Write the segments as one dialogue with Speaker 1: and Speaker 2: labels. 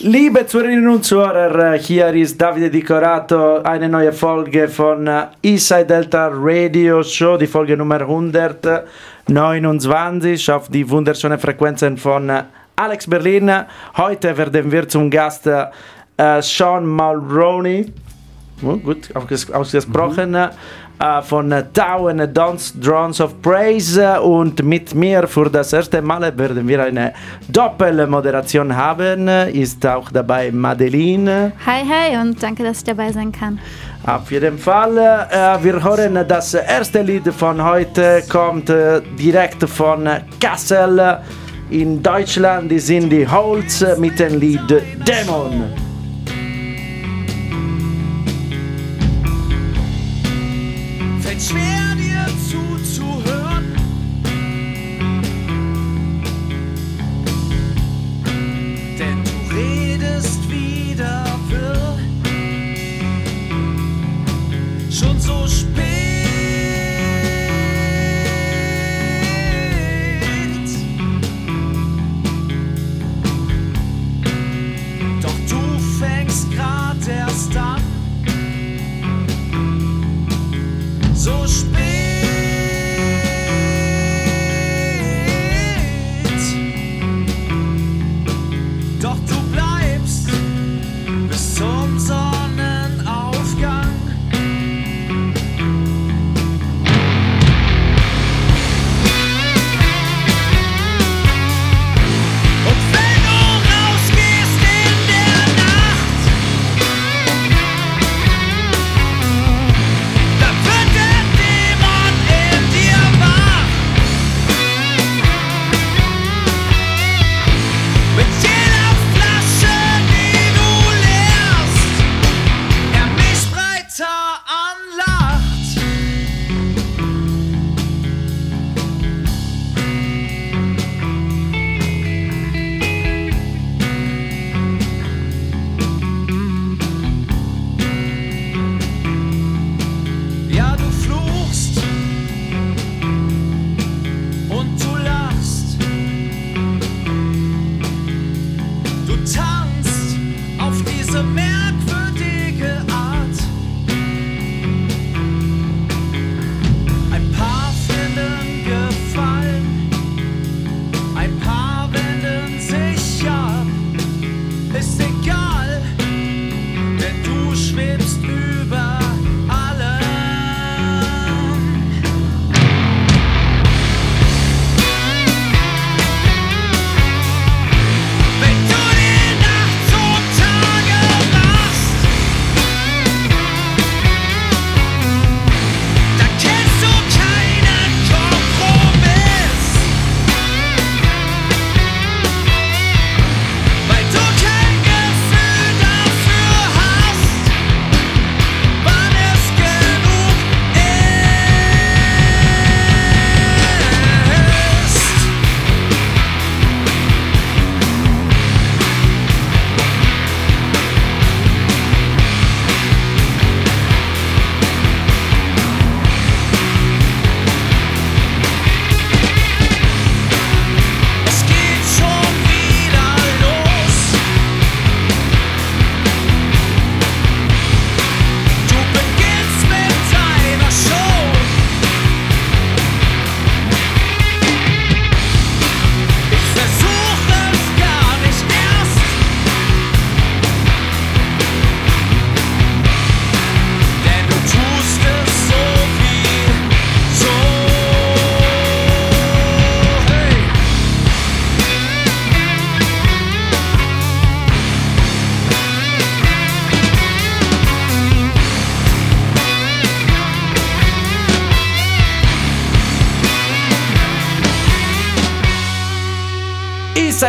Speaker 1: Liebe Zuhörerinnen und Zuhörer, hier ist Davide Dicorato, eine neue Folge von Eastside Delta Radio Show, die Folge Nummer 129 auf die wunderschönen Frequenzen von Alex Berlin. Heute werden wir zum Gast äh, Sean Mulroney, gut ausgesprochen, mhm. äh, von Town Dance Drones of Praise und mit mir für das erste Mal werden wir eine Doppelmoderation haben. Ist auch dabei Madeline.
Speaker 2: Hi, hi und danke, dass ich dabei sein kann.
Speaker 1: Auf jeden Fall, äh, wir hören das erste Lied von heute, kommt äh, direkt von Kassel in Deutschland. Sind die Holz mit dem Lied Dämon.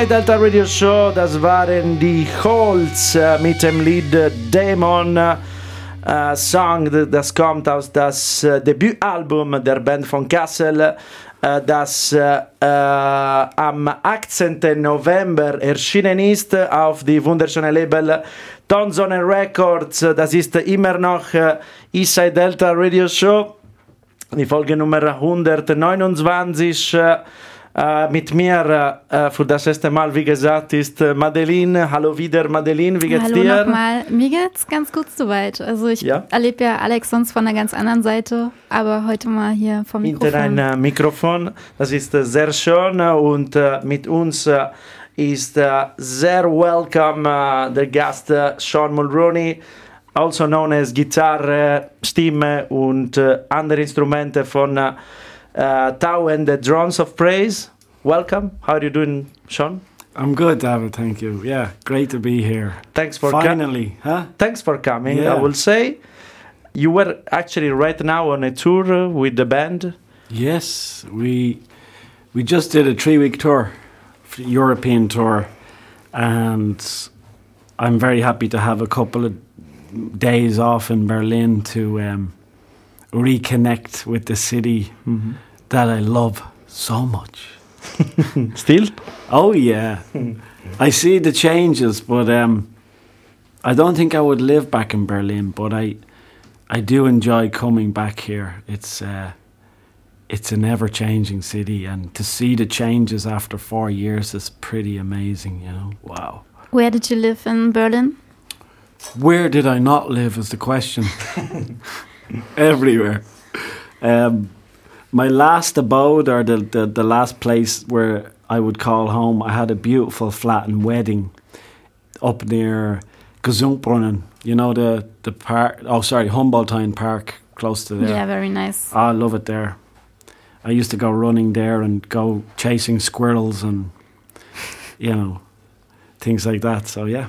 Speaker 1: Delta Radio Show, das waren die Holz äh, mit dem Lied Demon äh, Song, das kommt aus das äh, Debütalbum der Band von Kassel, äh, das äh, am 18. November erschienen ist auf die wunderschöne Label Tonzone Records. Das ist immer noch Eastside Delta Radio Show, die Folge Nummer 129. Äh, Äh, mit mir äh, für das erste Mal, wie gesagt, ist äh, Madeline. Hallo wieder, Madeline, wie geht's
Speaker 2: Hallo
Speaker 1: dir?
Speaker 2: nochmal. Mir geht's ganz gut soweit. Also ich
Speaker 1: Ja?
Speaker 2: erlebe ja Alex sonst von einer ganz anderen Seite, aber heute mal hier vom
Speaker 1: Hinter
Speaker 2: Mikrofon.
Speaker 1: ein äh, Mikrofon. Das ist äh, sehr schön äh, und äh, mit uns äh, ist äh, sehr welcome äh, der Gast äh, Sean Mulroney, also known as Gitarre, Stimme und äh, andere Instrumente von äh, Tau and the Drones of Praise. Welcome. How are you doing, Sean?
Speaker 3: I'm good, David. Thank you. Yeah, great to be here.
Speaker 1: Thanks for
Speaker 3: Finally, huh?
Speaker 1: thanks for coming. I will say you were actually right now on a tour uh, with the band.
Speaker 3: Yes, we we just did a three-week tour, European tour, and I'm very happy to have a couple of days off in Berlin to um, reconnect with the city that I love so much.
Speaker 1: Still?
Speaker 3: Oh yeah, I see the changes, but um, I don't think I would live back in Berlin. But I, I do enjoy coming back here. It's uh, it's an ever-changing city, and to see the changes after four years is pretty amazing. You know, wow.
Speaker 2: Where did you live in Berlin?
Speaker 3: Where did I not live is the question. Everywhere. Um, my last abode, or the, the, the last place where I would call home, I had a beautiful flat in Wedding up near Gesundbrunnen. You know, the, the park, oh, sorry, Humboldthain Park, close to there.
Speaker 2: Yeah, very nice.
Speaker 3: I love it there. I used to go running there and go chasing squirrels and, you know, things like that. So, yeah.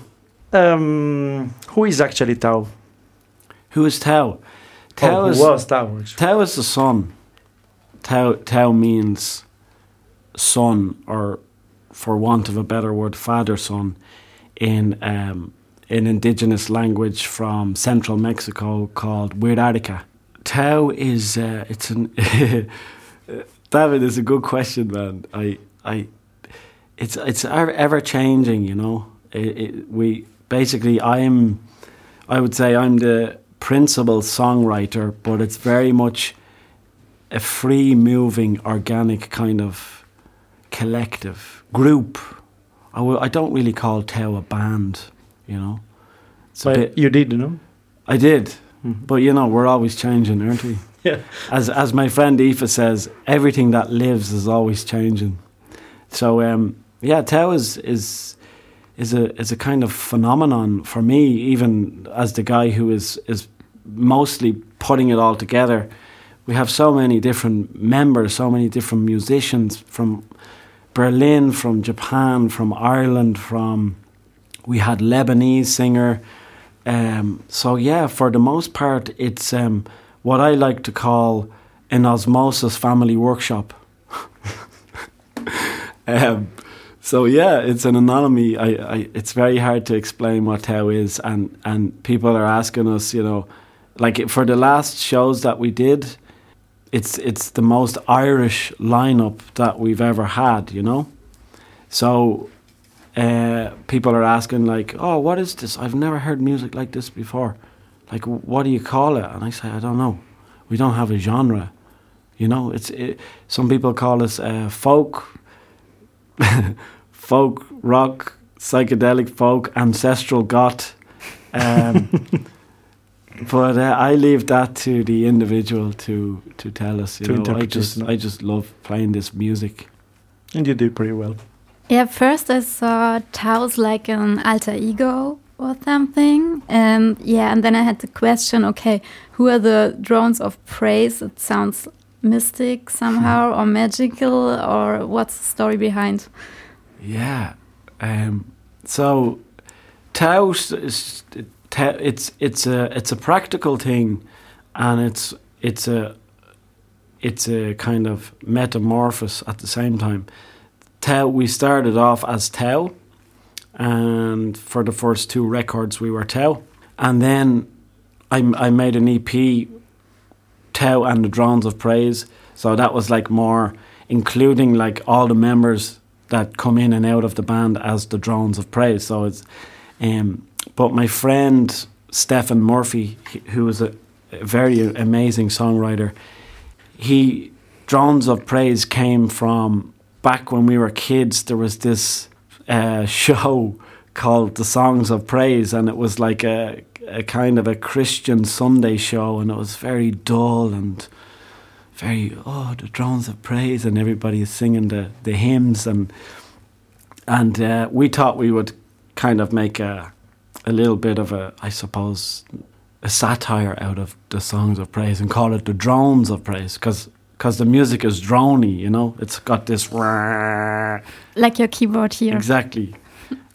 Speaker 1: Um, who is actually Tau?
Speaker 3: Who is Tao?
Speaker 1: Tau
Speaker 3: Tao
Speaker 1: oh,
Speaker 3: is
Speaker 1: was Tau? actually?
Speaker 3: Tau is the sun. Tau means son, or for want of a better word, father son, in um, an indigenous language from central Mexico called Wixárika. Tau is uh, it's an David is a good question, man. I I it's it's ever changing, you know. It, it, we basically I'm I would say I'm the principal songwriter, but it's very much a free moving, organic kind of collective group. I w- I don't really call Tau a band, you know. It's
Speaker 1: But
Speaker 3: bit,
Speaker 1: you did, no?
Speaker 3: I did,
Speaker 1: Mhm.
Speaker 3: but you know we're always changing, aren't we?
Speaker 1: Yeah.
Speaker 3: As as my friend Aoife says, everything that lives is always changing. So um, yeah, Tau is is is a is a kind of phenomenon for me, even as the guy who is is mostly putting it all together. We have so many different members, so many different musicians from Berlin, from Japan, from Ireland, from we had Lebanese singer. Um, so yeah, for the most part, it's um, what I like to call an osmosis family workshop. um, so yeah, it's an anomaly. I, I, it's very hard to explain what Tau is, and and people are asking us, you know, like for the last shows that we did, it's it's the most Irish lineup that we've ever had, you know. So uh, people are asking like, "Oh, what is this? I've never heard music like this before. Like, what do you call it?" And I say, "I don't know. We don't have a genre. You know, it's it, some people call us uh, folk, folk rock, psychedelic folk, ancestral goth." Um, but uh, I leave that to the individual to to tell us. You
Speaker 1: To
Speaker 3: know, I just
Speaker 1: no?
Speaker 3: I just love playing this music.
Speaker 1: And you do pretty well.
Speaker 2: Yeah, first I saw Tau's like an alter ego or something. And yeah, and then I had the question okay, who are the drones of praise? It sounds mystic somehow or magical, or what's the story behind?
Speaker 3: Yeah. Um, so Tau Tau, it's it's a it's a practical thing, and it's it's a it's a kind of metamorphosis at the same time. Tau we started off as Tau, and for the first two records we were Tau, and then I I made an EP, Tau and the Drones of Praise. So that was like more including like all the members that come in and out of the band as the drones of praise. So it's, um, but my friend Stephen Murphy, who was a, very amazing songwriter, he drones of praise came from back when we were kids, there was this uh, show called The Songs of Praise, and it was like a, a kind of a Christian Sunday show, and it was very dull and very oh the drones of praise, and everybody is singing the, the hymns, and and uh, we thought we would kind of make a a little bit of a I suppose a satire out of the songs of praise and call it the drones of praise because because the music is drony, you know. It's got this
Speaker 2: like your keyboard here.
Speaker 3: Exactly,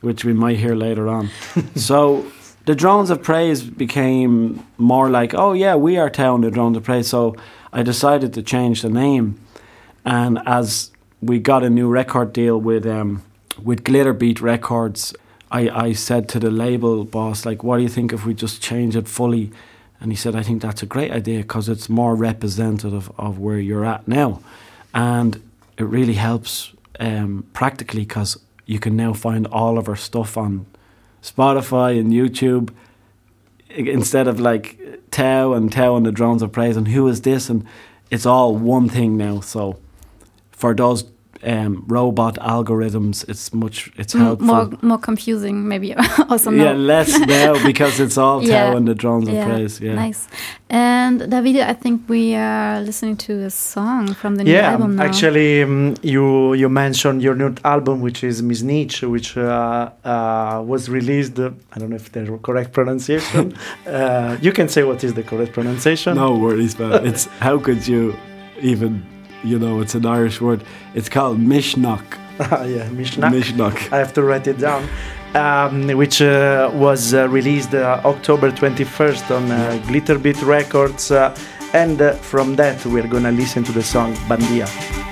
Speaker 3: which we might hear later on. so the drones of praise became more like, oh yeah, we are Tau and the drones of praise. So I decided to change the name, and as we got a new record deal with um, with Glitterbeat Records, I, I said to the label boss, like, what do you think if we just change it fully? And he said, I think that's a great idea because it's more representative of where you're at now. And it really helps um, practically because you can now find all of our stuff on Spotify and YouTube instead of like Tau and Tau and the Drones of Praise and who is this and it's all one thing now. So for those um, robot algorithms, it's much it's helpful.
Speaker 2: More more confusing, maybe also.
Speaker 3: Yeah, less now because it's all yeah. Tau and the drones of
Speaker 2: yeah.
Speaker 3: praise. Yeah,
Speaker 2: nice. And Davide, I think we are listening to a song from the new
Speaker 1: yeah,
Speaker 2: album now.
Speaker 1: actually, um, you you mentioned your new album, which is Miss Niche, which uh, uh, was released. Uh, I don't know if the correct pronunciation. Uh, you can say what is the correct pronunciation.
Speaker 3: No worries, but it's how could you even you know, it's an Irish word. It's called Misneach.
Speaker 1: yeah, Mishnok.
Speaker 3: Mishnok.
Speaker 1: I have to write it down. Um, which uh, was uh, released uh, October 21st on uh, Glitterbeat Records. Uh, and uh, from that, we're gonna listen to the song Bandia.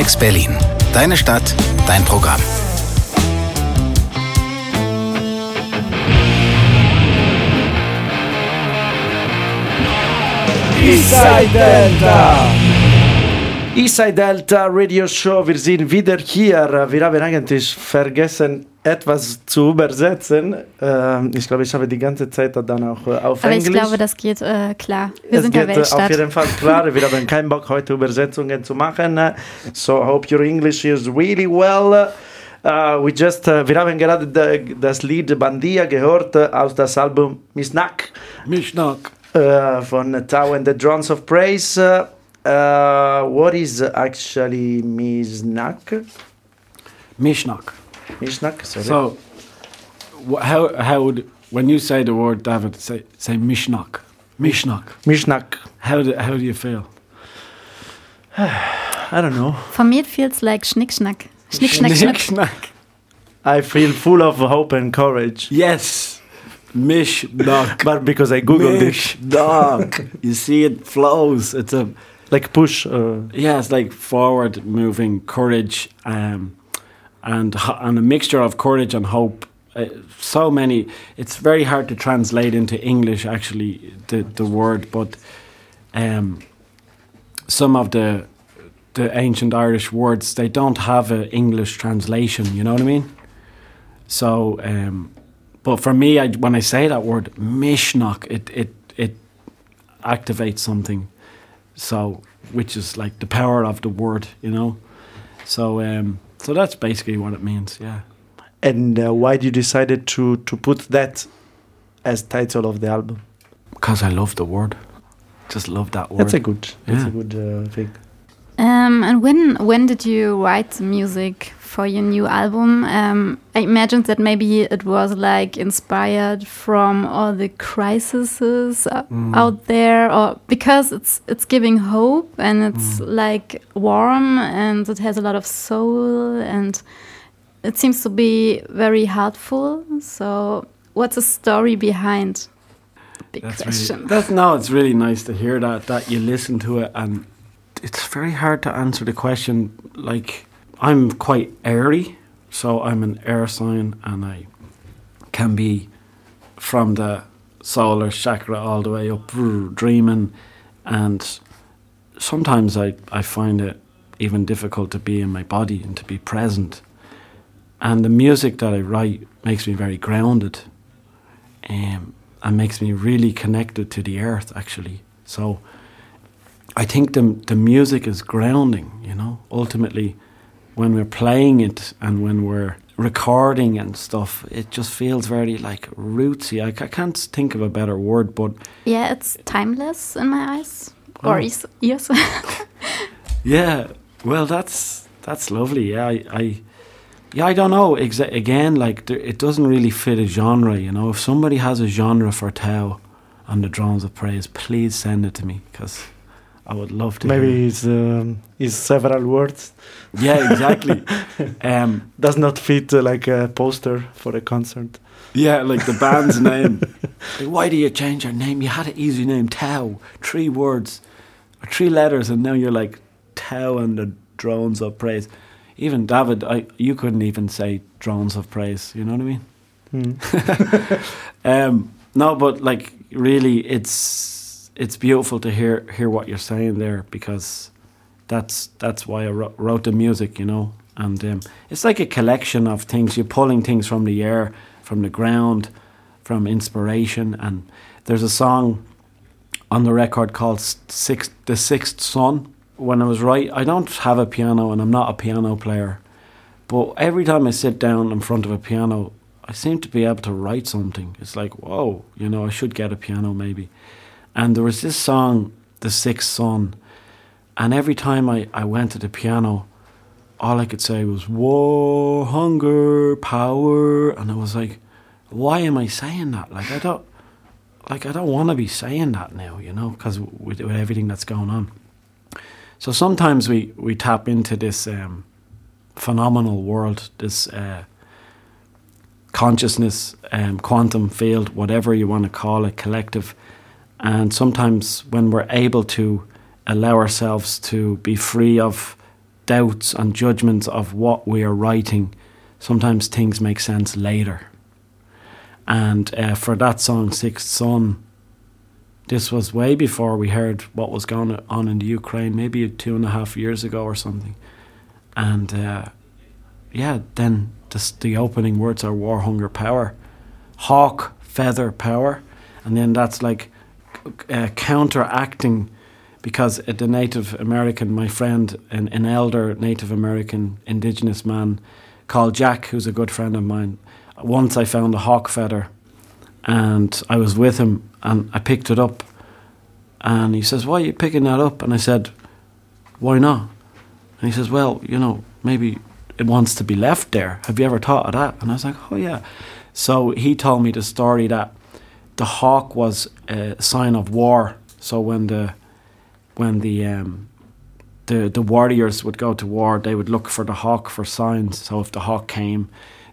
Speaker 4: Alex Berlin. Deine Stadt, dein Programm.
Speaker 1: Eastside Delta. Eastside Delta Radio Show, wir sind wieder hier. Wir haben eigentlich vergessen, etwas zu übersetzen. Ähm, ich glaube, ich habe die ganze Zeit dann auch äh, auf
Speaker 2: Aber
Speaker 1: Englisch.
Speaker 2: ich glaube, das geht äh, klar. Wir
Speaker 1: es
Speaker 2: sind ja
Speaker 1: geht äh,
Speaker 2: Weltstadt.
Speaker 1: auf jeden Fall klar. Wir haben keinen Bock, heute Übersetzungen zu machen. So, hope your English is really well. Uh, we just, uh, wir haben gerade de, das Lied Bandia gehört aus das Album Misnak
Speaker 3: Mishnak.
Speaker 1: uh, von Tau and the Drones of Praise. What is actually Misnak?
Speaker 3: Mishnak.
Speaker 1: Misnak, sorry.
Speaker 3: So, how how would when you say the word David say say Mishnak? Mishnak.
Speaker 1: Mishnak.
Speaker 3: How do how do you feel?
Speaker 1: I don't know.
Speaker 2: For me, it feels like Schnick, Schnack. Schnick, Schnack, Schnack.
Speaker 3: Schnack.
Speaker 1: I feel full of hope and courage.
Speaker 3: Yes. Mishnak.
Speaker 1: But because I googled it,
Speaker 3: Mishnak. you see, it flows. It's a
Speaker 1: like push. Uh,
Speaker 3: yeah, it's like forward moving courage, um, and and a mixture of courage and hope. Uh, so many. It's very hard to translate into English. Actually, the the word, but um, some of the the ancient Irish words they don't have an English translation. You know what I mean? So, um, but for me, I, when I say that word Misneach, it it it activates something. So, which is like the power of the word, you know. So, um, so that's basically what it means. Yeah.
Speaker 1: and uh, why did you decided to to put that as title of the album?
Speaker 3: Because I love the word. Just love that word.
Speaker 1: That's a good. That's
Speaker 3: Yeah.
Speaker 1: a good uh, thing.
Speaker 2: Um, and when when did you write the music for your new album? Um, I imagined that maybe it was like inspired from all the crises uh, out there, or because it's it's giving hope and it's like warm and it has a lot of soul and it seems to be very heartful. So, what's the story behind? Big
Speaker 3: That's
Speaker 2: question.
Speaker 3: really, that's no. It's really nice to hear that that you listen to it, and it's very hard to answer the question. Like I'm quite airy, so I'm an air sign, and I can be from the solar chakra all the way up, dreaming, and sometimes I I find it even difficult to be in my body and to be present. And the music that I write makes me very grounded um, and makes me really connected to the earth actually so i think the, the music is grounding you know ultimately when we're playing it and when we're recording and stuff it just feels very like rootsy i, ca- can't think of a better word but
Speaker 2: Yeah, it's timeless in my eyes or
Speaker 3: Oh.
Speaker 2: ears. ears.
Speaker 3: yeah well that's that's lovely yeah i, I yeah i don't know exa- again like there, it doesn't really fit a genre you know if somebody has a genre for tau and the drones of praise please send it to me because i would love to
Speaker 1: Maybe it's um, it's several words.
Speaker 3: yeah exactly. Um
Speaker 1: Does not fit uh, like a poster for a concert.
Speaker 3: yeah like the band's name. Like, why do you change your name? You had an easy name tau. Three words or three letters and now you're like tau and the drones of praise. Even david i you couldn't even say drones of praise you know what i mean?
Speaker 1: Hmm.
Speaker 3: Um, no, but like really, it's it's beautiful to hear hear what you're saying there because that's that's why I wrote, the music, you know. And um, it's like a collection of things. You're pulling things from the air, from the ground, from inspiration. And there's a song on the record called Sixth, "The Sixth Son." When I was right, I don't have a piano, and I'm not a piano player. But every time I sit down in front of a piano, I seem to be able to write something. It's like, whoa, you know, I should get a piano maybe. And there was this song, The Sixth Son. and every time I, I went to the piano, all I could say was war, hunger, power, and I was like, why am I saying that? Like I don't, like I don't want to be saying that now, you know, because with, with everything that's going on. So sometimes we we tap into this um, phenomenal world, this uh, consciousness, um, quantum field, whatever you want to call it, collective. And sometimes when we're able to allow ourselves to be free of doubts and judgments of what we are writing, sometimes things make sense later. And uh, for that song, Sixth Son, this was way before we heard what was going on in the Ukraine, maybe two and a half years ago or something. And uh, yeah, then the, the opening words are war, hunger, power, hawk, feather, power, and then that's like uh, counteracting because the Native American, my friend, an, an elder Native American indigenous man called Jack, who's a good friend of mine, once I found a hawk feather and I was with him and I picked it up and he says, Why are you picking that up? And I said, Why not? And he says, Well, you know, maybe it wants to be left there. Have you ever thought of that? And I was like, Oh, yeah. So he told me the story that the hawk was a sign of war. So when the when the um, the the warriors would go to war, they would look for the hawk for signs. So if the hawk came,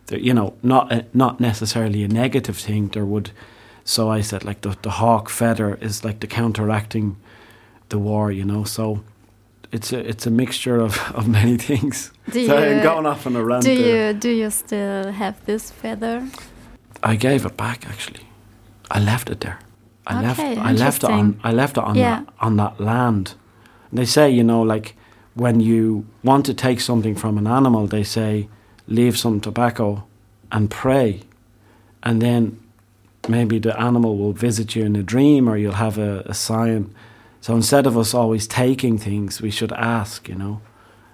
Speaker 3: the, you know, not a, not necessarily a negative thing. There would. So I said like the the hawk feather is like the counteracting the war. You know, so it's a it's a mixture of, of many things.
Speaker 2: Do
Speaker 3: so
Speaker 2: you-
Speaker 3: I'm going off on a rant.
Speaker 2: Do
Speaker 3: there.
Speaker 2: you do you still have this feather?
Speaker 3: I gave it back actually. I left it there. I left I left it on. I left it on
Speaker 2: Yeah.
Speaker 3: that, on that land. And they say, you know, like when you want to take something from an animal, they say leave some tobacco and pray. And then maybe the animal will visit you in a dream or you'll have a, a sign. So instead of us always taking things, we should ask, you know.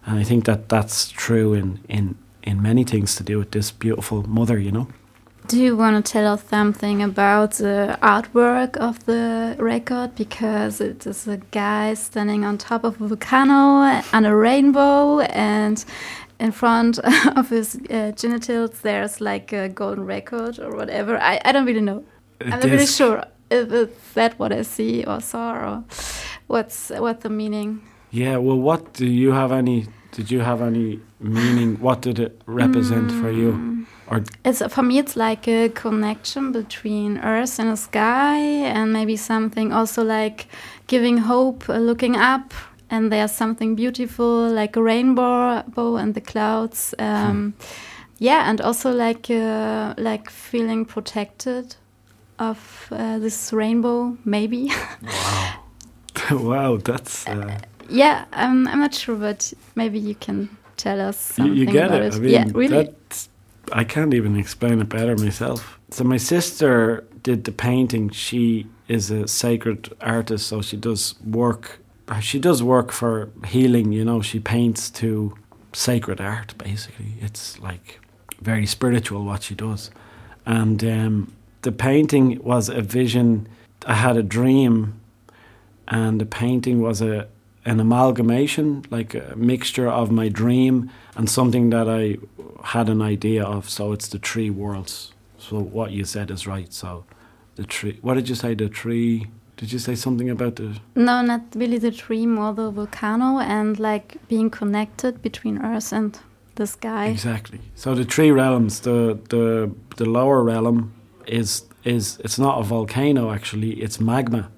Speaker 3: And I think that that's true in, in, in many things to do with this beautiful mother, you know.
Speaker 2: Do you want to tell us something about the artwork of the record? Because it is a guy standing on top of a volcano and a rainbow, and in front of his uh, genitals there's like a golden record or whatever. I, I don't really know. I'm not really sure if it's that what I see or saw or what's what's the meaning.
Speaker 3: Yeah, well, what do you have any? Did you have any meaning? What did it represent for
Speaker 2: Mm.
Speaker 3: you? Or
Speaker 2: It's for me, it's like a connection between Earth and the sky, and maybe something also like giving hope, uh, looking up, and there's something beautiful like a rainbow bow in the clouds. Um, Yeah, and also like uh, like feeling protected of uh, this rainbow, maybe.
Speaker 3: wow, wow, that's uh,
Speaker 2: yeah, um, I'm not sure, but maybe you can tell us something
Speaker 3: you get
Speaker 2: about
Speaker 3: it.
Speaker 2: it.
Speaker 3: I mean,
Speaker 2: yeah, really.
Speaker 3: I can't even explain it better myself. So my sister did the painting. She is a sacred artist, so she does work. She does work for healing. You know, she paints to sacred art. Basically, it's like very spiritual what she does. And um, the painting was a vision. I had a dream, and the painting was a an amalgamation, like a mixture of my dream and something that I had an idea of. So it's the three worlds. So what you said is right. So the tree. What did you say? The tree. Did you say something about the?
Speaker 2: No, not really the tree, more the volcano and like being connected between Earth and the sky.
Speaker 3: Exactly. So the three realms. The the the lower realm is is it's not a volcano actually. It's magma.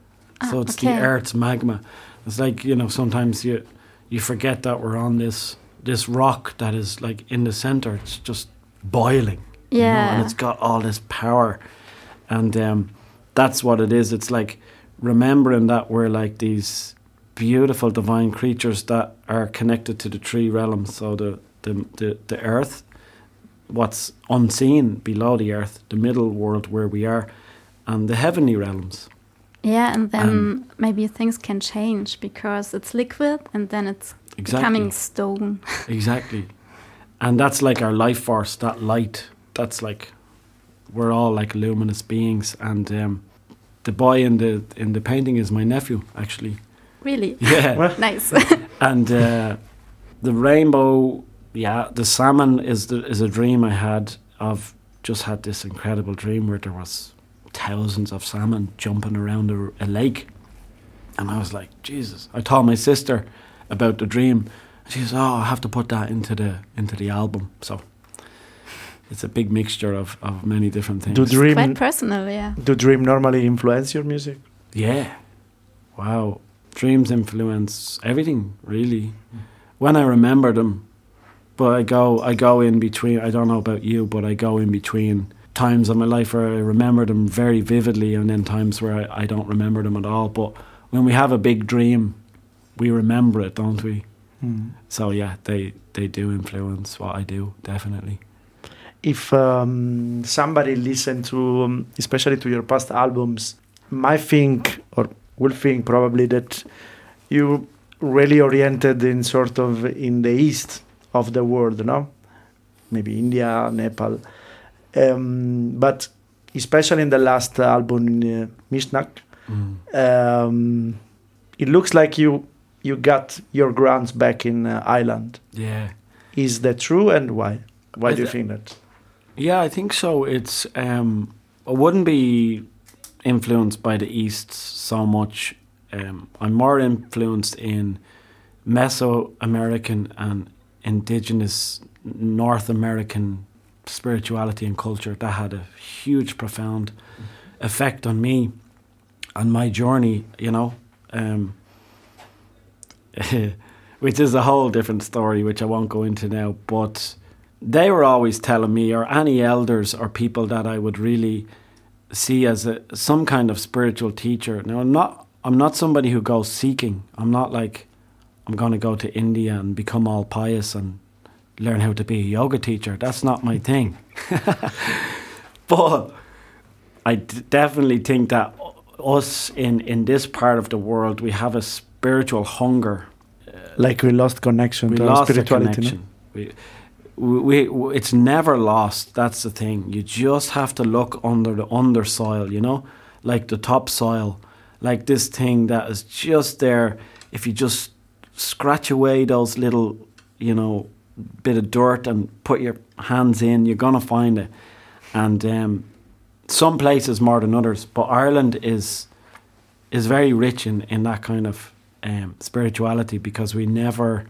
Speaker 3: so
Speaker 2: Ah,
Speaker 3: it's
Speaker 2: okay.
Speaker 3: the Earth's magma. It's like you know sometimes you you forget that we're on this this rock that is like in the center. It's just boiling. you know,
Speaker 2: Yeah.
Speaker 3: and it's got all this power, and um, that's what it is. It's like remembering that we're like these beautiful divine creatures that are connected to the three realms. So the the the, the earth, what's unseen below the earth, the middle world where we are, and the heavenly realms.
Speaker 2: Yeah, and then
Speaker 3: Um,
Speaker 2: maybe things can change because it's liquid and then it's
Speaker 3: Exactly.
Speaker 2: becoming stone.
Speaker 3: Exactly. And that's like our life force, that light. That's like we're all like luminous beings and um, the boy in the in the painting is my nephew actually.
Speaker 2: really
Speaker 3: Yeah.
Speaker 2: nice.
Speaker 3: and uh, the rainbow, yeah, the salmon is the, is a dream I had of just had this incredible dream where there was thousands of salmon jumping around a, a lake, and I was like, Jesus! I told my sister about the dream. She says, "Oh, I have to put that into the into the album." So it's a big mixture of, of many different things.
Speaker 1: Do dream
Speaker 2: Quite personal, yeah.
Speaker 1: do dream normally influence your music?
Speaker 3: Yeah. Wow. Dreams influence everything, really. when I remember them, but I go I go in between. I don't know about you, but I go in between times of my life where I remember them very vividly, and then times where I, I don't remember them at all. But when we have a big dream, we remember it, don't we?
Speaker 1: Mm.
Speaker 3: So yeah, they they do influence what I do definitely.
Speaker 1: if um, somebody listen to um, especially to your past albums might think or will think probably that you really oriented in sort of in the east of the world no maybe india nepal um, but especially in the last album uh, mishnak um, it looks like you you got your grounds back in uh, ireland
Speaker 3: Yeah.
Speaker 1: is that true and why why
Speaker 3: I
Speaker 1: do you think that
Speaker 3: Yeah, I think so. It's um, I wouldn't be influenced by the East so much. Um, I'm more influenced in Mesoamerican and indigenous North American spirituality and culture. That had a huge, profound effect on me and my journey. You know, um, which is a whole different story, which I won't go into now, but they were always telling me, or any elders or people that I would really see as a some kind of spiritual teacher. Now I'm not I'm not somebody who goes seeking. I'm not like I'm going to go to India and become all pious and learn how to be a yoga teacher. That's not my thing. but I d- definitely think that us in in this part of the world we have a spiritual hunger uh,
Speaker 1: like we lost connection
Speaker 3: we
Speaker 1: to
Speaker 3: lost
Speaker 1: spirituality no?
Speaker 3: connection. We, we, we, it's never lost. That's the thing. You just have to look under the undersoil, you know, like the topsoil, like this thing that is just there. If you just scratch away those little, you know, bit of dirt and put your hands in, you're gonna find it. And um, some places more than others, but Ireland is is very rich in, in that kind of um, spirituality because we never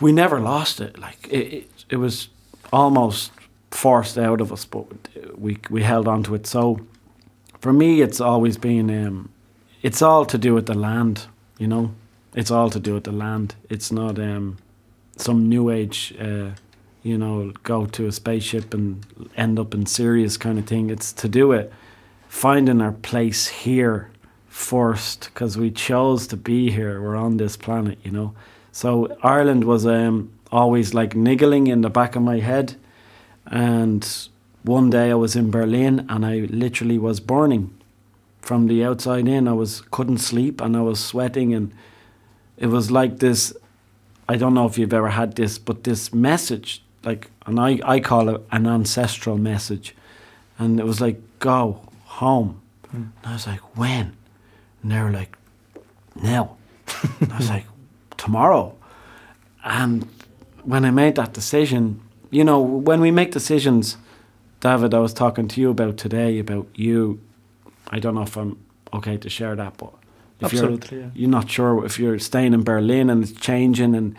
Speaker 3: we never lost it. Like it, it, it was almost forced out of us, but we we held on to it. So for me, it's always been um, it's all to do with the land. You know, it's all to do with the land. It's not um, some new age. Uh, you know, go to a spaceship and end up in Sirius kind of thing. It's to do it finding our place here first because we chose to be here. We're on this planet, you know. So Ireland was um, always like niggling in the back of my head. And one day I was in Berlin and I literally was burning from the outside in. I was couldn't sleep and I was sweating and it was like this. I don't know if you've ever had this, but this message, like, and I, I call it an ancestral message, and it was like, go home. Hmm. And I was like, when? And they were like, now. I was like, tomorrow. And when I made that decision, you know, when we make decisions, David, I was talking to you about today about you. I don't know if I'm okay to share that, but if
Speaker 1: Absolutely,
Speaker 3: you're,
Speaker 1: yeah.
Speaker 3: you're not sure if you're staying in Berlin and it's changing, and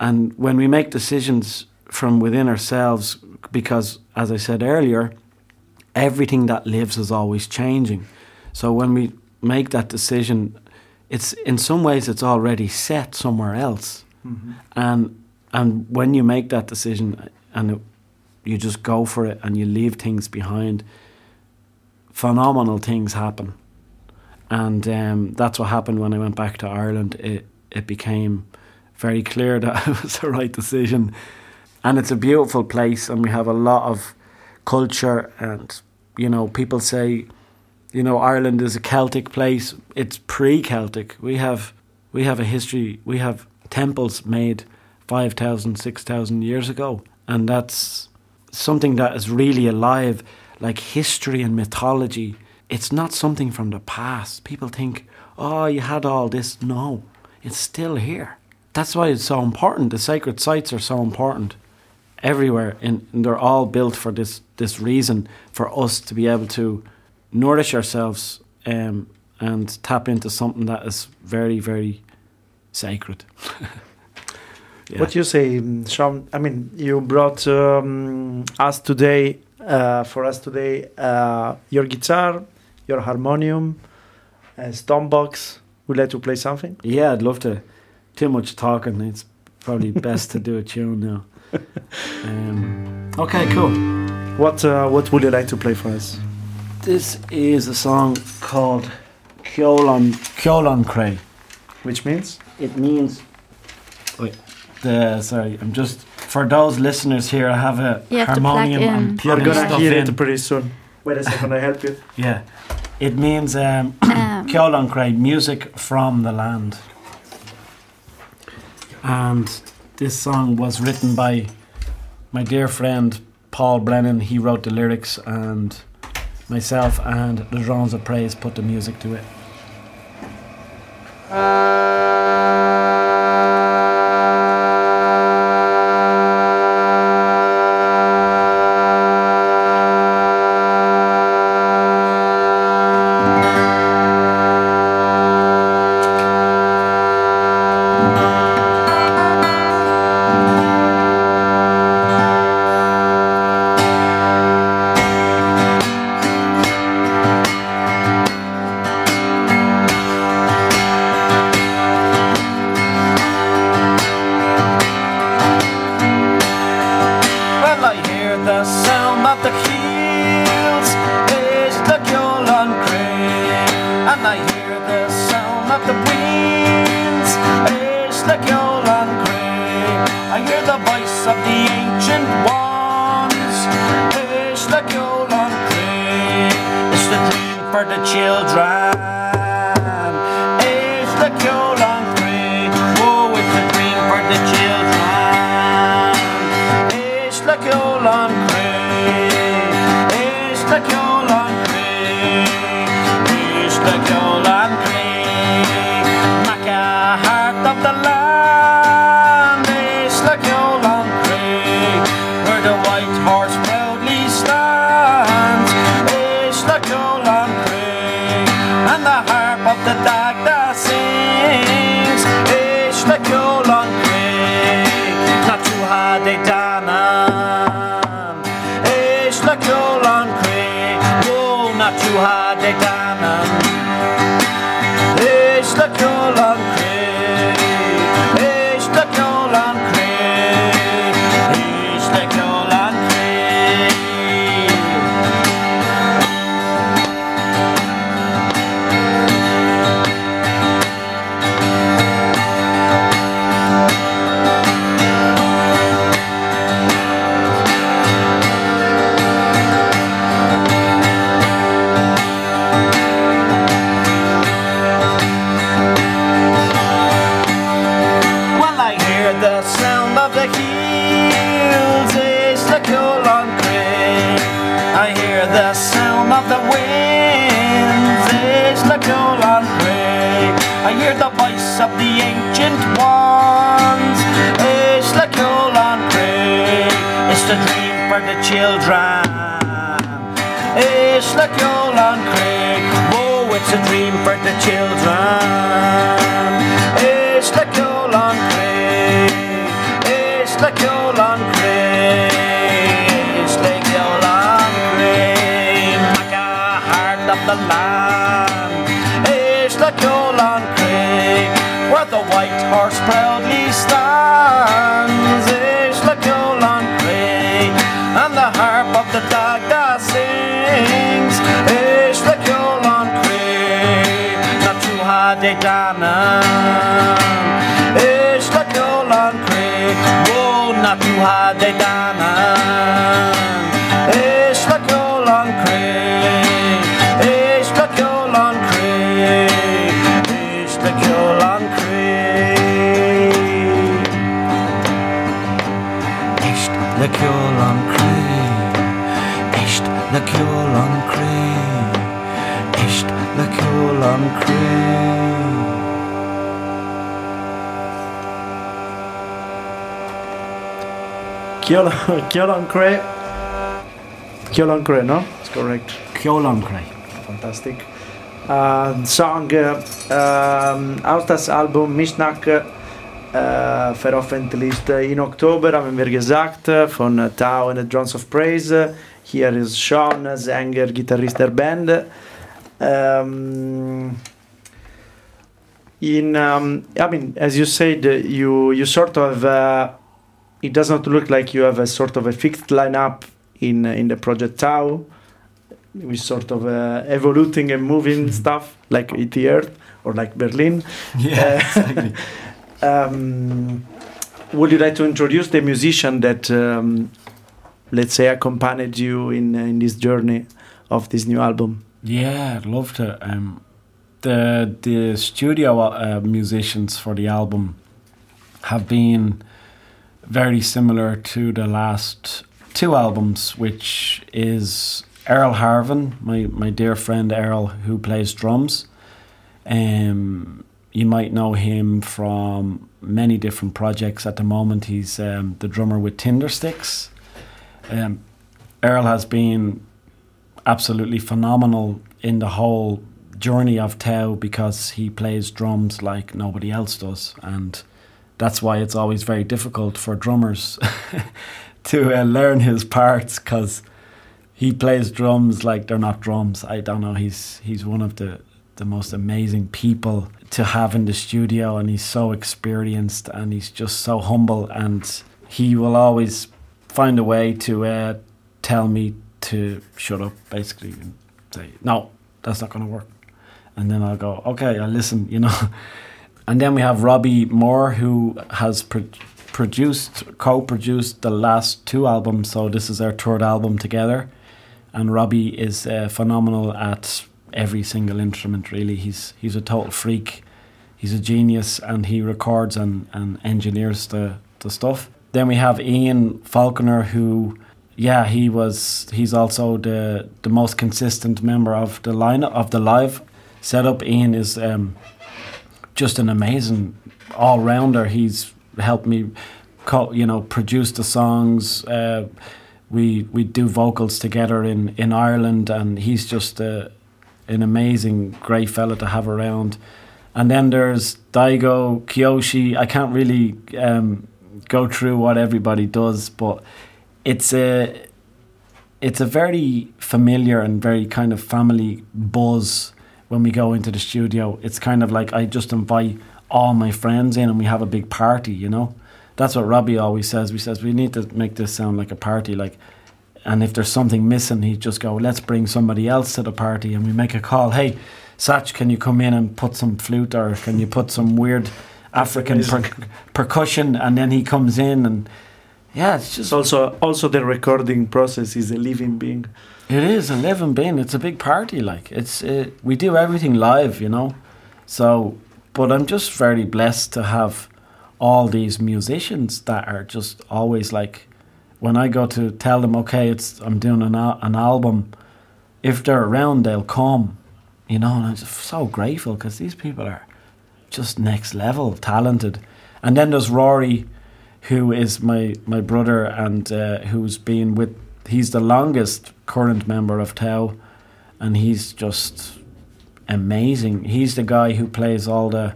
Speaker 3: and when we make decisions from within ourselves, because as I said earlier, everything that lives is always changing. So when we make that decision, it's in some ways it's already set somewhere else, mm-hmm. and and when you make that decision and it, you just go for it and you leave things behind, phenomenal things happen, and um, that's what happened when I went back to Ireland. It it became very clear that it was the right decision, and it's a beautiful place, and we have a lot of culture, and you know people say you know Ireland is a Celtic place. It's pre-Celtic. We have we have a history. We have temples made 5,000, 6,000 years ago, and that's something that is really alive, like history and mythology. It's not something from the past. People think, oh, you had all this. No, it's still here. That's why it's so important. The sacred sites are so important everywhere, and, they're all built for this this reason for us to be able to nourish ourselves um, and tap into something that is very, very sacred. Yeah.
Speaker 1: What you say, Sean? I mean, you brought um, us today, uh, for us today, uh, your guitar, your harmonium, uh, stompbox. Would you like to play something?
Speaker 3: Yeah, I'd love to. Too much talking. It's
Speaker 5: probably best to do a tune now. Um, okay, cool.
Speaker 1: What uh, what would you like to play for us?
Speaker 5: This is a song called Kyolan Kyolan Cray.
Speaker 1: Which means?
Speaker 5: It means. Wait, the sorry. I'm just for those listeners here. I have a
Speaker 2: You have to plug
Speaker 5: harmonium.
Speaker 2: in.
Speaker 5: I'm
Speaker 1: You're gonna hear
Speaker 5: in.
Speaker 1: it pretty soon. Wait a second, I help you.
Speaker 5: Yeah, it means um,
Speaker 2: Um,
Speaker 5: Kyolan Cray, music from the land. And this song was written by my dear friend Paul Brennan. He wrote the lyrics, and myself and the Drones of Praise put the music to it.
Speaker 3: Well, Cray. Kyolan
Speaker 1: no? It's correct.
Speaker 5: Kyolan Cray.
Speaker 1: Fantastic. Uh, song uh, um, aus das Album Misneach uh, veröffentlicht in Oktober, haben wir gesagt, äh, von äh, Tau and the Drones of Praise. Hier ist Sean, Sänger, Gitarrist der Band. Ähm, in um, I mean, as you said, uh, you you sort of uh, it does not look like you have a sort of a fixed lineup in uh, in the project Tau. We sort of uh, evolving and moving stuff like ET Earth or like Berlin.
Speaker 3: Yeah,
Speaker 1: Uh,
Speaker 3: exactly.
Speaker 1: Um, would you like to introduce the musician that, um, let's say, accompanied you in in this journey of this new album?
Speaker 3: Yeah, I'd love to. Um, the the studio uh, musicians for the album have been very similar to the last two albums, which is Earl Harvin, my, my dear friend Earl, who plays drums. Um, you might know him from many different projects at the moment. He's um, the drummer with Tindersticks. Um, Earl has been absolutely phenomenal in the whole journey of Tau because he plays drums like nobody else does, and that's why it's always very difficult for drummers to uh, learn his parts because he plays drums like they're not drums. I don't know. He's he's one of the the most amazing people to have in the studio, and he's so experienced, and he's just so humble, and he will always find a way to uh, tell me to shut up, basically, and say no, that's not going to work, and then I'll go okay, I listen, you know. And then we have Robbie Moore, who has pro- produced, co-produced the last two albums. So this is our third album together, and Robbie is uh, phenomenal at every single instrument. Really, he's he's a total freak. He's a genius, and he records and, and engineers the the stuff. Then we have Ian Falconer, who, yeah, he was he's also the the most consistent member of the line of the live setup. Ian is. Um, just an amazing all rounder. He's helped me, co- you know, produce the songs. Uh, we we do vocals together in, in Ireland, and he's just a, an amazing, great fella to have around. And then there's Daigo Kiyoshi. I can't really um, go through what everybody does, but it's a it's a very familiar and very kind of family buzz when we go into the studio. It's kind of like I just invite all my friends in and we have a big party, you know. That's what Robbie always says. We says we need to make this sound like a party, like. And if there's something missing, he'd just go, "Let's bring somebody else to the party," and we make a call. Hey, Satch, can you come in and put some flute, or can you put some weird African per- percussion? And then he comes in, and yeah, it's just
Speaker 1: also also the recording process is a living being.
Speaker 3: It is a living being. It's a big party. Like it's uh we do everything live, you know. So, but I'm just very blessed to have all these musicians that are just always like, when I go to tell them, okay, it's I'm doing an al- an album. If they're around, they'll come, you know. And I'm just so grateful because these people are just next level talented. And then there's Rory, who is my my brother and uh, who's been with. He's the longest current member of Tau, and he's just amazing. He's the guy who plays all the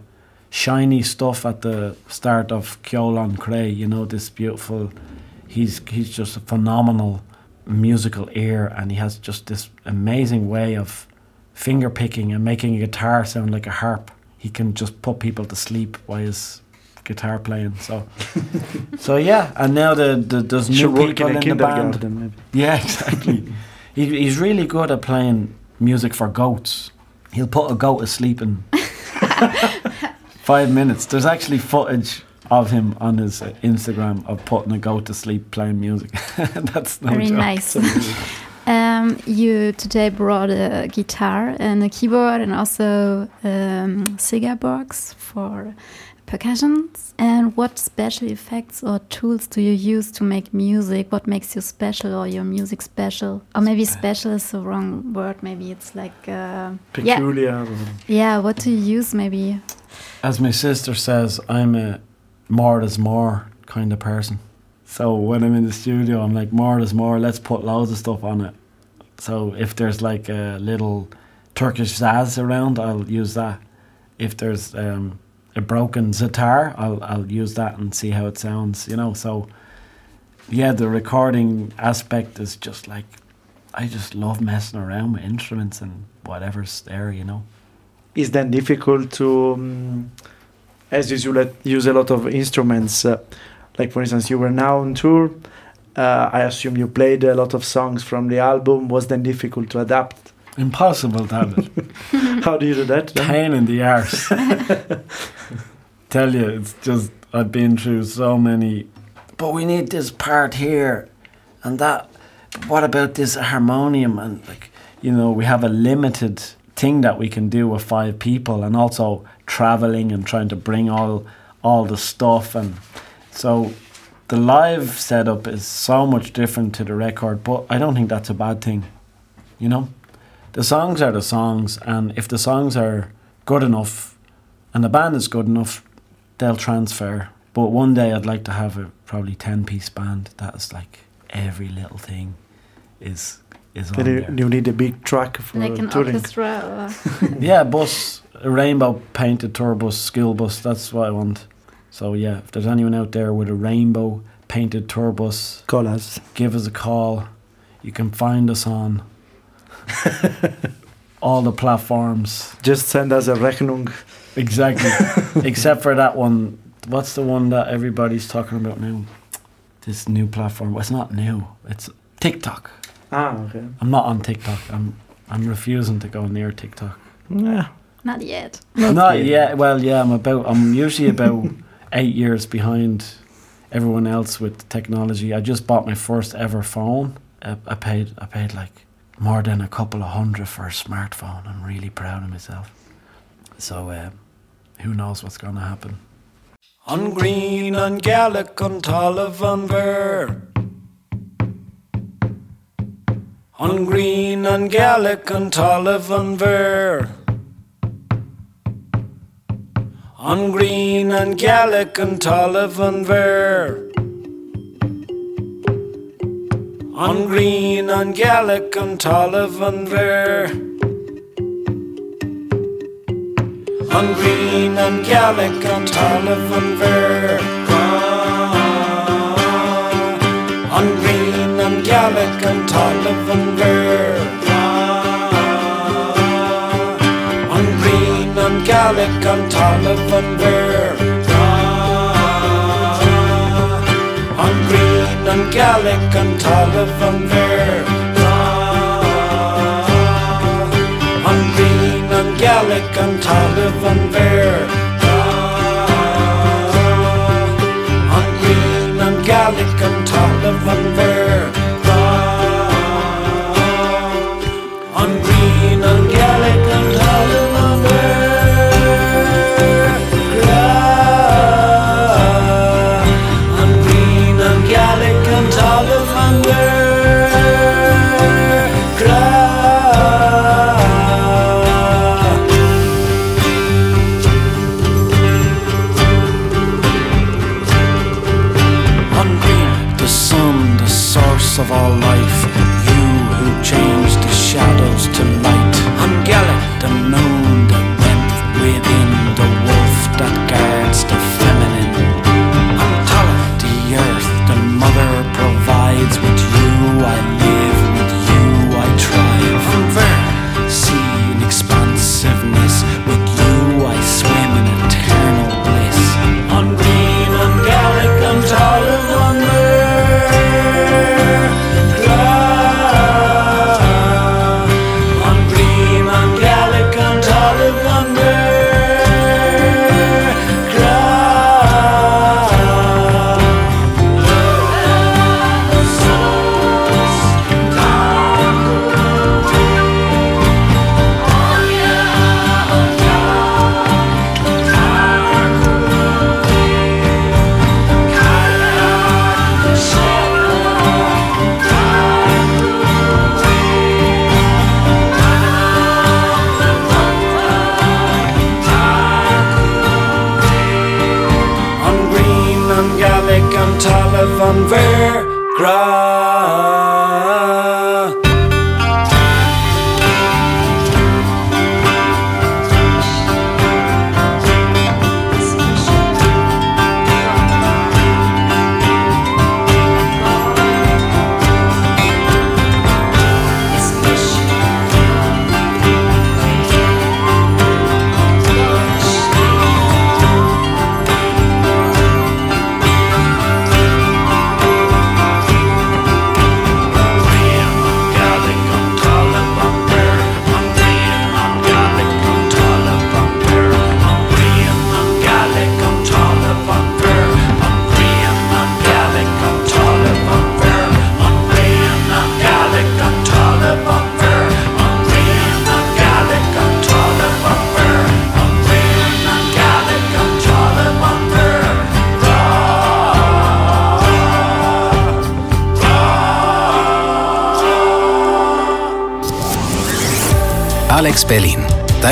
Speaker 3: shiny stuff at the start of Kyolan Cray. You know this beautiful. He's he's just a phenomenal musical ear, and he has just this amazing way of finger picking and making a guitar sound like a harp. He can just put people to sleep while he's guitar playing. So, so yeah. And now the, the there's new
Speaker 1: Should
Speaker 3: people
Speaker 1: in
Speaker 3: in the band.
Speaker 1: kindergarten.
Speaker 3: Yeah, exactly. he, he's really good at playing music for goats. He'll put a goat to sleep in five minutes. There's actually footage of him on his uh, Instagram of putting a goat to sleep playing music. That's no
Speaker 2: Very
Speaker 3: joke.
Speaker 2: nice. um, you today brought a guitar and a keyboard and also um, Sega box for percussions. And what special effects or tools do you use to make music? What makes you special or your music special? Or maybe special is the wrong word. Maybe it's like uh, yeah,
Speaker 1: Peculiar. or-
Speaker 2: yeah. What do you use? Maybe
Speaker 3: As my sister says, I'm a more is more kind of person. So when I'm in the studio, I'm like, more is more, let's put loads of stuff on it. So if there's like a little Turkish saz around, I'll use that. If there's um, a broken sitar, I'll, I'll use that and see how it sounds, you know. So yeah, the recording aspect is just like, I just love messing around with instruments and whatever's there, you know.
Speaker 1: is then difficult to, um, as you use a lot of instruments. Uh, like for instance, you were now on tour. Uh, I assume you played a lot of songs from the album. Was then difficult to adapt?
Speaker 6: Impossible to have it.
Speaker 1: How do you do that? then?
Speaker 6: Pain in the arse. Tell you, it's just I've been through so many. But we need this part here, and that. What about this harmonium? And like, you know, we have a limited thing that we can do with five people, and also traveling and trying to bring all all the stuff, and so the live setup is so much different to the record. But I don't think that's a bad thing, you know. The songs are the songs, and if the songs are good enough, and the band is good enough, they'll transfer. But one day I'd like to have a probably ten piece band that is like every little thing is is on
Speaker 1: you,
Speaker 6: there.
Speaker 1: you need a big truck for
Speaker 2: like an
Speaker 1: touring.
Speaker 2: orchestra or
Speaker 6: yeah, bus, a rainbow painted tour bus, school bus. That's what I want. So yeah, if there's anyone out there with a rainbow painted tour bus,
Speaker 1: Call us.
Speaker 6: give us a call. You can find us on all the platforms.
Speaker 1: Just send us a Rechnung.
Speaker 6: Exactly. Except for that one. What's the one that everybody's talking about now? This new platform. Well, it's not new. It's TikTok.
Speaker 1: Ah, okay.
Speaker 6: I'm not on TikTok. I'm I'm refusing to go near TikTok.
Speaker 1: Yeah.
Speaker 2: not yet.
Speaker 6: Not,
Speaker 1: yet.
Speaker 6: yet. Well, yeah, I'm about. I'm usually about eight years behind everyone else with technology. I just bought my first ever phone. I, I paid. I paid like more than a couple of hundred for a smartphone. I'm really proud of myself. So, uh, who knows what's going to happen?
Speaker 3: On green and Gaelic on an Ver. On green and Gaelic on an Ver. On green and Gaelic on Tallav an Ver. On green on Gaelic on Tallav an Ver. On green on Gaelic on Tallav an Ver. On green and Gaelic on Tallav an Ver. On green and Gaelic on Tallav an Ver. en Gaelic kan tala från världen Han vill en kärlek kan tala från världen Han green and Gaelic and tala
Speaker 4: från världen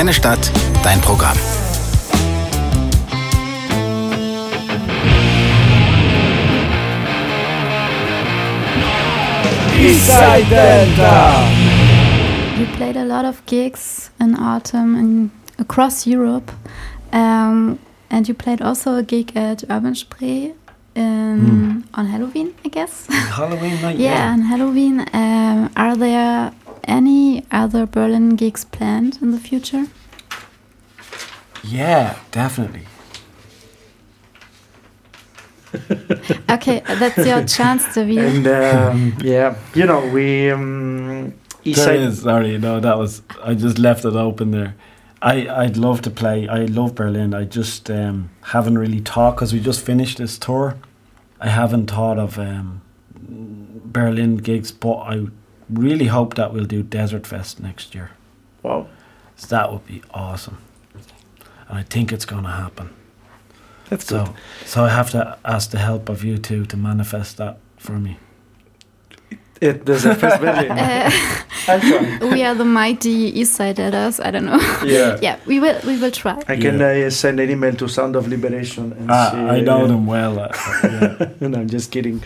Speaker 4: Deine Stadt, dein Programm.
Speaker 1: Eastside Delta.
Speaker 2: You played a lot of gigs in autumn and across Europe, um, and you played also a gig at Urban Spree in, on Halloween, I guess.
Speaker 3: Halloween night.
Speaker 2: yeah, on Halloween. Um, are there any other Berlin gigs planned in the future?
Speaker 3: Yeah, definitely.
Speaker 2: Okay, that's your chance, David.
Speaker 1: And um, yeah, you know, we. Um,
Speaker 3: There
Speaker 1: Eastside.
Speaker 3: is. Sorry, no, that was. I just left it open there. I I'd love to play. I love Berlin. I just um, haven't really talked because we just finished this tour. I haven't thought of um, Berlin gigs, but I really hope that we'll do Desert Fest next year.
Speaker 1: Wow.
Speaker 3: So that would be awesome, and I think it's going to happen.
Speaker 1: That's good.
Speaker 3: So, so I have to ask the help of you two to manifest that for me.
Speaker 1: It, there's a first Berlin.
Speaker 2: Uh, we are the mighty East Side Elders. I don't know.
Speaker 1: Yeah.
Speaker 2: yeah, we will. We will try.
Speaker 1: I can
Speaker 3: Yeah.
Speaker 1: uh, send an email to Sound of Liberation and
Speaker 3: Ah,
Speaker 1: see.
Speaker 3: I know
Speaker 1: yeah.
Speaker 3: them well. uh, yeah.
Speaker 1: no, I'm just kidding.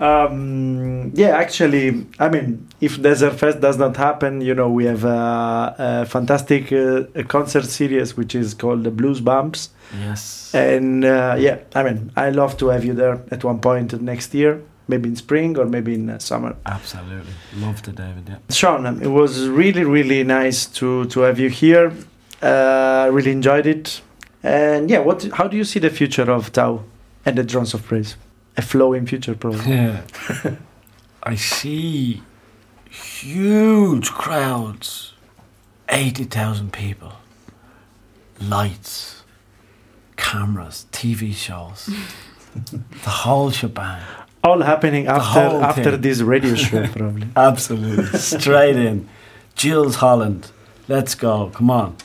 Speaker 1: Um, yeah, actually, I mean, if Desert Fest does not happen, you know, we have a, a fantastic uh, a concert series which is called the Blues Bumps,
Speaker 3: Yes.
Speaker 1: and uh, yeah, I mean, I love to have you there at one point next year, maybe in spring or maybe in uh, summer.
Speaker 3: Absolutely. Love to, David. Yeah.
Speaker 1: Sean, it was really, really nice to to have you here. Uh, really enjoyed it, and yeah, what? How do you see the future of Tau and the Drones of Praise? A flowing future, probably.
Speaker 3: Yeah. I see huge crowds 80,000 people, lights, cameras, TV shows, the whole shebang.
Speaker 1: All happening after after
Speaker 3: thing.
Speaker 1: this radio show, probably.
Speaker 3: Absolutely. Straight in. Jools Holland. Let's go. Come on.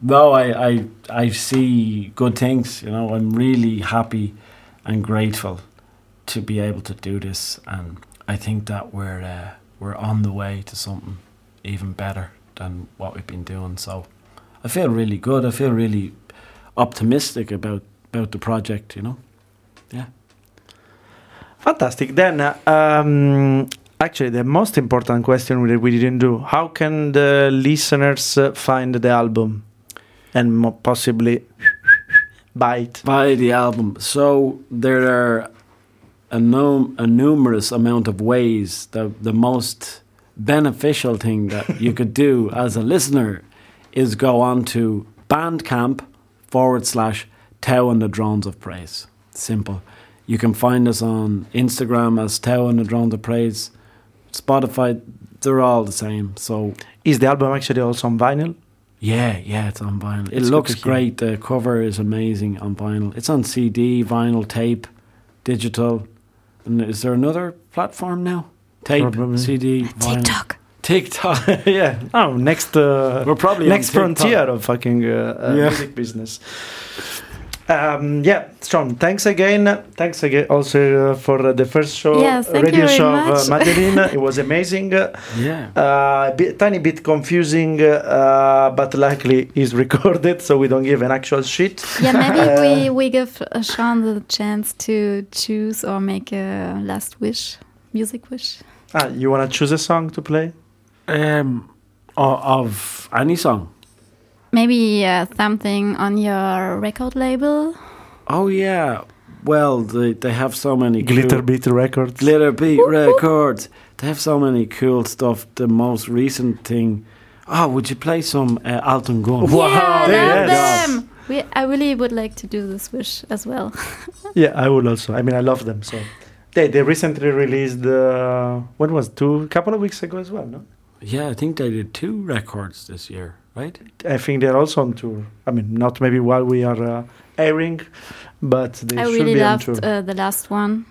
Speaker 3: No, I, I I see good things. You know, I'm really happy and grateful to be able to do this, and I think that we're uh, we're on the way to something even better than what we've been doing. So I feel really good. I feel really optimistic about about the project. You know. Yeah.
Speaker 1: Fantastic. Then, um, actually, the most important question that we didn't do: How can the listeners uh, find the album and possibly buy it?
Speaker 3: buy the album. So there are a, num- a numerous amount of ways. The the most beneficial thing that you could do as a listener is go on to Bandcamp forward slash Tau and the Drones of Praise. Simple. You can find us on Instagram as Tau and the Drones of Praise. Spotify, they're all the same. So
Speaker 1: Is the album actually also on vinyl?
Speaker 3: Yeah, yeah, it's on vinyl. It
Speaker 1: It's
Speaker 3: looks great. The cover is amazing on vinyl. It's on CD, vinyl, tape, digital. And is there another platform now? Tape,
Speaker 1: Probably.
Speaker 3: CD, vinyl.
Speaker 2: TikTok.
Speaker 3: TikTok.
Speaker 1: yeah. Oh, next. Uh,
Speaker 3: We're probably
Speaker 1: next frontier of fucking uh, uh,
Speaker 3: Yeah.
Speaker 1: music business. Um, yeah, Sean, thanks again. Thanks again also uh, for uh, the first show,
Speaker 2: Yes, thank
Speaker 1: radio
Speaker 2: you very
Speaker 1: show of uh, Madeline. it was amazing. Uh,
Speaker 3: Yeah.
Speaker 1: a bit, tiny bit confusing, uh, but luckily is recorded, so we don't give an actual shit.
Speaker 2: Yeah, maybe
Speaker 1: Uh,
Speaker 2: we, we give uh, Sean the chance to choose or make a last wish, music wish.
Speaker 1: Ah, you wanna choose a song to play?
Speaker 3: Um, of any song.
Speaker 2: Maybe uh, something on your record label.
Speaker 3: Oh yeah. Well, they they have so many
Speaker 1: Glitter
Speaker 3: cool-
Speaker 1: Beat Records.
Speaker 3: Glitterbeat Records. They have so many cool stuff. The most recent thing. Oh, would you play some uh, Altın Gün?
Speaker 1: Wow,
Speaker 2: yeah, I
Speaker 1: there
Speaker 2: love
Speaker 1: it is.
Speaker 2: them. We, I really would like to do this wish as well.
Speaker 1: Yeah, I would also. I mean, I love them. So they they recently released. Uh, what was two couple of weeks ago as well? No,
Speaker 3: Yeah, I think they did two records this year, right?
Speaker 1: I think they're also on tour. I mean, not maybe while we are uh, airing, but they
Speaker 2: I
Speaker 1: should
Speaker 2: really
Speaker 1: be
Speaker 2: loved, on
Speaker 1: tour.
Speaker 2: Uh, the last one.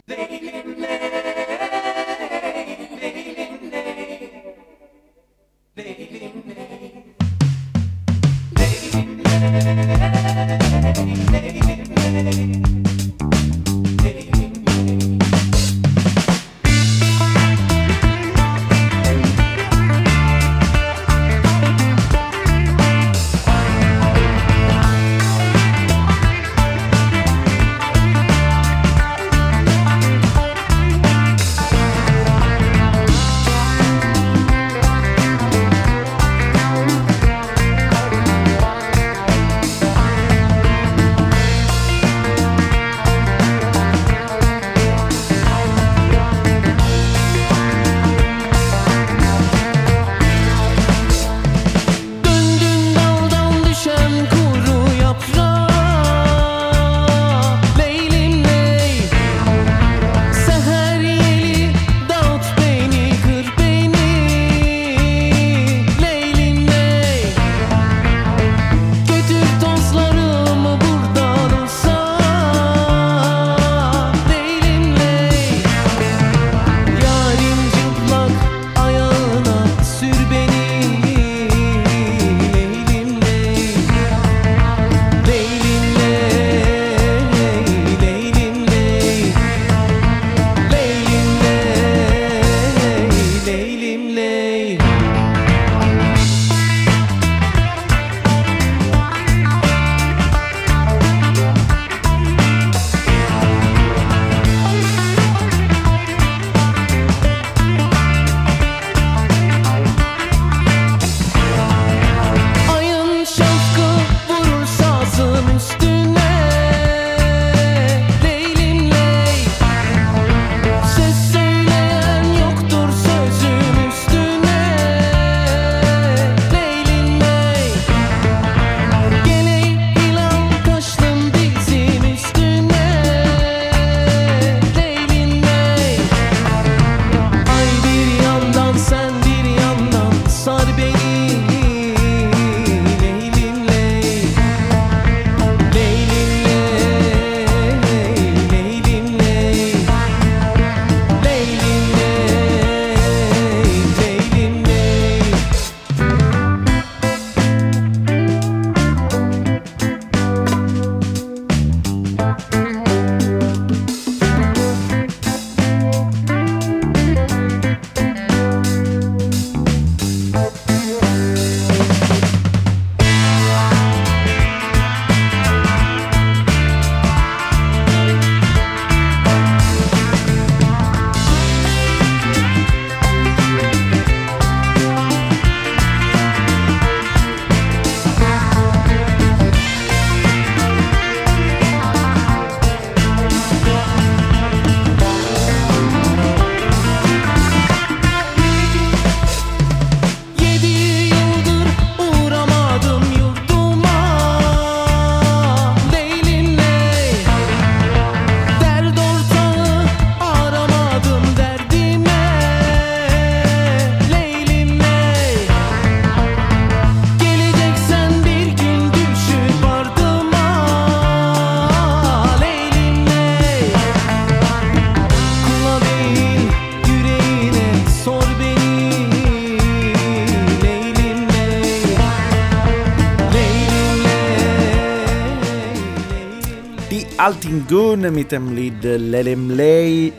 Speaker 1: Altingun mit dem Lied Lelemlei.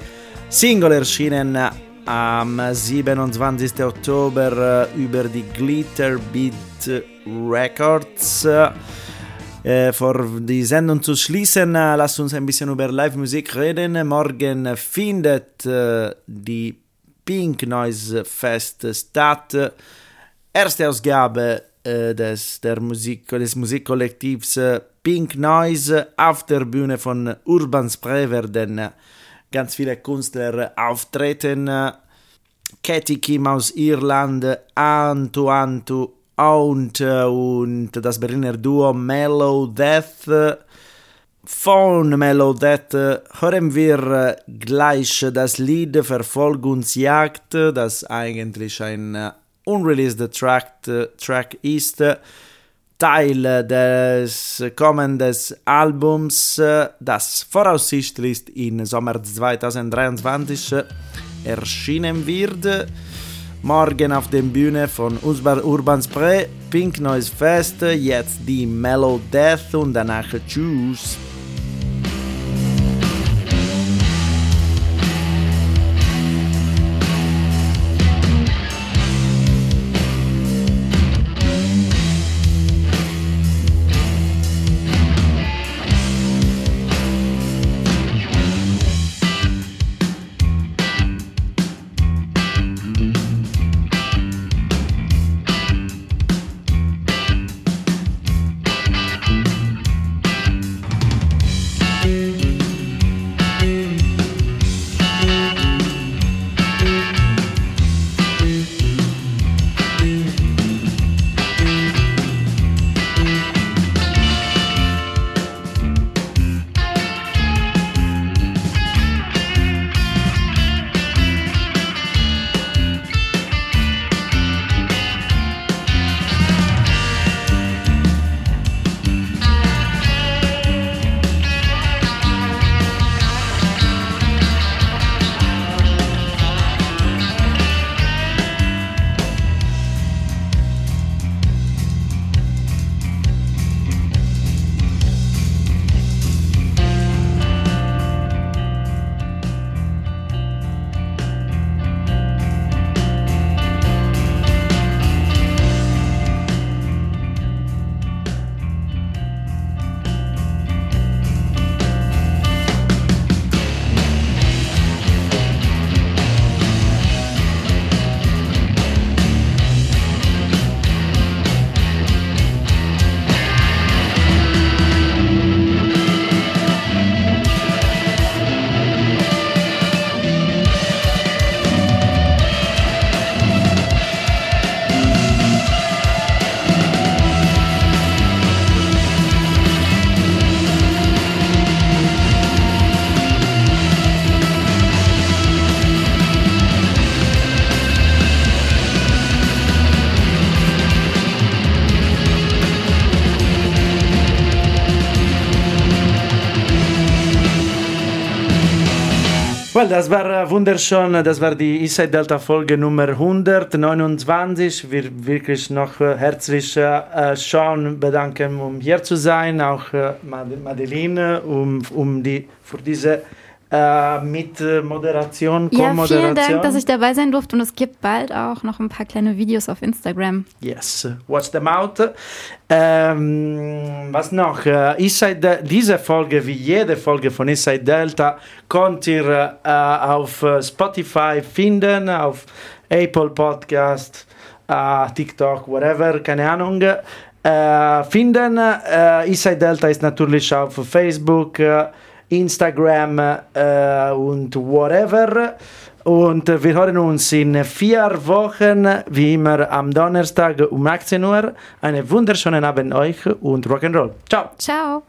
Speaker 1: Single erschienen am 27. Oktober äh, über die Glitterbeat Records. Äh, vor die Sendung zu schließen, äh, lasst uns ein bisschen über Live-Musik reden. Morgen findet äh, die Pink Noise Fest statt. Erste Ausgabe äh, des, der Musik, des Musikkollektivs äh, Pink Noise auf der Bühne von Urban Spray werden äh, ganz viele Künstler auftreten. Katie Kim aus Irland, Antu Antu und, und das Berliner Duo Mellow Death. Von Mellow Death hören wir gleich das Lied Verfolgungsjagd, das eigentlich ein unreleased Track, Track ist. Teil des kommenden Albums, das voraussichtlich im Sommer 2023 erschienen wird. Morgen auf der Bühne von Urban Spray, Pink Noise Fest, jetzt die Mellow Death und danach Tschüss. Well, das war äh, wunderschön. Das war die Eastside Delta Folge Nummer 129. Wir wirklich noch äh, herzlich äh, Sean bedanken, um hier zu sein, auch äh, Madeline, um, um die, für diese äh, mit äh, Moderation,
Speaker 2: Ja, vielen Dank, dass ich dabei sein durfte und es gibt bald auch noch ein paar kleine Videos auf Instagram.
Speaker 1: Yes, watch them out. Ähm, was noch? Äh, Inside, diese Folge, wie jede Folge von Inside Delta, könnt ihr äh, auf Spotify finden, auf Apple Podcast, äh, TikTok, whatever, keine Ahnung. Äh, finden. Äh, Inside Delta ist natürlich auf Facebook. Instagram äh, und whatever. Und wir hören uns in vier Wochen, wie immer am Donnerstag um 18 Uhr. Einen wunderschönen Abend euch und Rock'n'Roll. Ciao.
Speaker 2: Ciao.